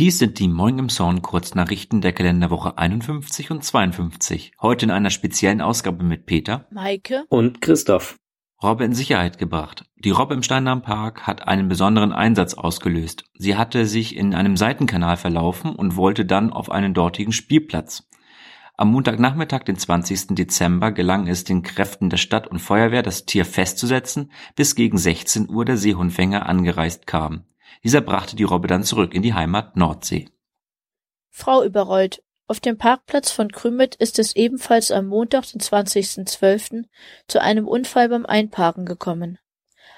Dies sind die Moin im Zorn Kurznachrichten der Kalenderwoche 51 und 52. Heute in einer speziellen Ausgabe mit Peter, Maike und Christoph. Robbe in Sicherheit gebracht. Die Robbe im Steindarm Park hat einen besonderen Einsatz ausgelöst. Sie hatte sich in einem Seitenkanal verlaufen und wollte dann auf einen dortigen Spielplatz. Am Montagnachmittag, den 20. Dezember, gelang es den Kräften der Stadt und Feuerwehr, das Tier festzusetzen, bis gegen 16 Uhr der Seehundfänger angereist kam. Dieser brachte die Robbe dann zurück in die Heimat Nordsee. Frau überrollt. Auf dem Parkplatz von Krümmet ist es ebenfalls am Montag, den 20.12., zu einem Unfall beim Einparken gekommen.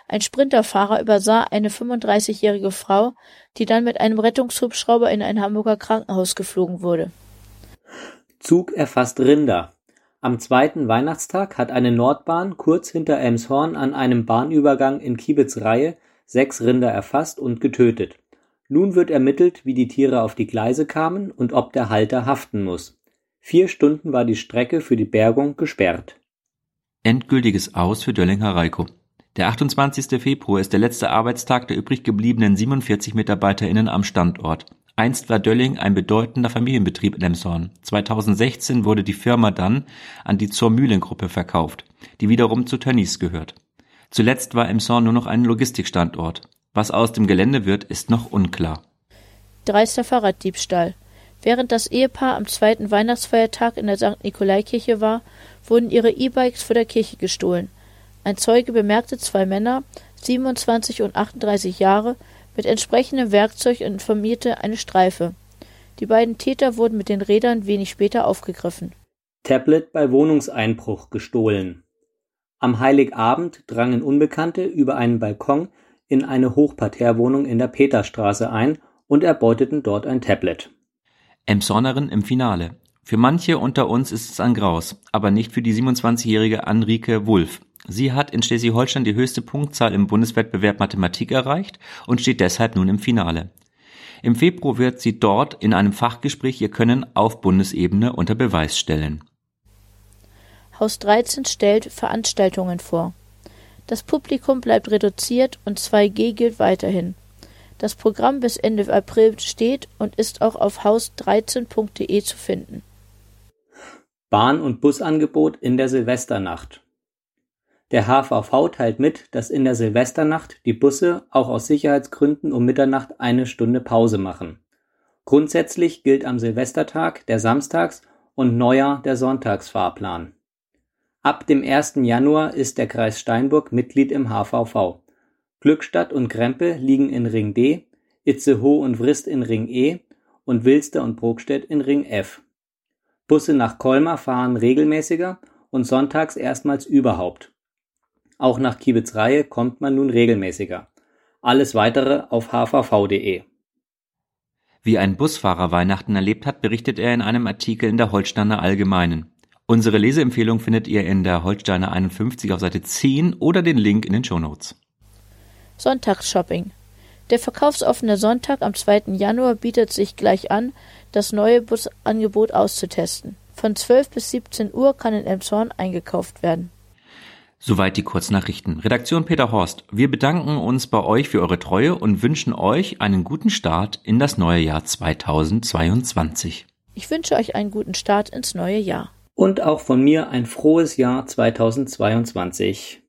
Ein Sprinterfahrer übersah eine 35-jährige Frau, die dann mit einem Rettungshubschrauber in ein Hamburger Krankenhaus geflogen wurde. Zug erfasst Rinder. Am zweiten Weihnachtstag hat eine Nordbahn kurz hinter Elmshorn an einem Bahnübergang in Kiebitzreihe sechs Rinder erfasst und getötet. Nun wird ermittelt, wie die Tiere auf die Gleise kamen und ob der Halter haften muss. Vier Stunden war die Strecke für die Bergung gesperrt. Endgültiges Aus für Döllinger Reiko. Der 28. Februar ist der letzte Arbeitstag der übrig gebliebenen 47 MitarbeiterInnen am Standort. Einst war Dölling ein bedeutender Familienbetrieb in Emshorn. 2016 wurde die Firma dann an die zur Mühlengruppe verkauft, die wiederum zu Tönnies gehört. Zuletzt war Emshorn nur noch ein Logistikstandort. Was aus dem Gelände wird, ist noch unklar. Dreister Fahrraddiebstahl. Während das Ehepaar am zweiten Weihnachtsfeiertag in der St. Nikolaikirche war, wurden ihre E-Bikes vor der Kirche gestohlen. Ein Zeuge bemerkte zwei Männer, 27 und 38 Jahre, mit entsprechendem Werkzeug und informierte eine Streife. Die beiden Täter wurden mit den Rädern wenig später aufgegriffen. Tablet bei Wohnungseinbruch gestohlen. Am Heiligabend drangen Unbekannte über einen Balkon in eine Hochparterrewohnung in der Peterstraße ein und erbeuteten dort ein Tablet. Emshornerin im Finale. Für manche unter uns ist es ein Graus, aber nicht für die 27-jährige Anrike Wulff. Sie hat in Schleswig-Holstein die höchste Punktzahl im Bundeswettbewerb Mathematik erreicht und steht deshalb nun im Finale. Im Februar wird sie dort in einem Fachgespräch ihr Können auf Bundesebene unter Beweis stellen. Haus 13 stellt Veranstaltungen vor. Das Publikum bleibt reduziert und 2G gilt weiterhin. Das Programm bis Ende April steht und ist auch auf haus13.de zu finden. Bahn- und Busangebot in der Silvesternacht. Der HVV teilt mit, dass in der Silvesternacht die Busse auch aus Sicherheitsgründen um Mitternacht eine Stunde Pause machen. Grundsätzlich gilt am Silvestertag der Samstags- und Neujahr der Sonntagsfahrplan. Ab dem 1. Januar ist der Kreis Steinburg Mitglied im HVV. Glückstadt und Krempe liegen in Ring D, Itzehoe und Vrist in Ring E und Wilster und Brokstedt in Ring F. Busse nach Colmar fahren regelmäßiger und sonntags erstmals überhaupt. Auch nach Kiebitzreihe kommt man nun regelmäßiger. Alles weitere auf hvv.de. Wie ein Busfahrer Weihnachten erlebt hat, berichtet er in einem Artikel in der Holsteiner Allgemeinen. Unsere Leseempfehlung findet ihr in der Holsteiner 51 auf Seite 10 oder den Link in den Shownotes. Sonntagsshopping. Der verkaufsoffene Sonntag am 2. Januar bietet sich gleich an, das neue Busangebot auszutesten. Von 12 bis 17 Uhr kann in Elmshorn eingekauft werden. Soweit die Kurznachrichten. Redaktion Peter Horst. Wir bedanken uns bei euch für eure Treue und wünschen euch einen guten Start in das neue Jahr 2022. Ich wünsche euch einen guten Start ins neue Jahr. Und auch von mir ein frohes Jahr 2022.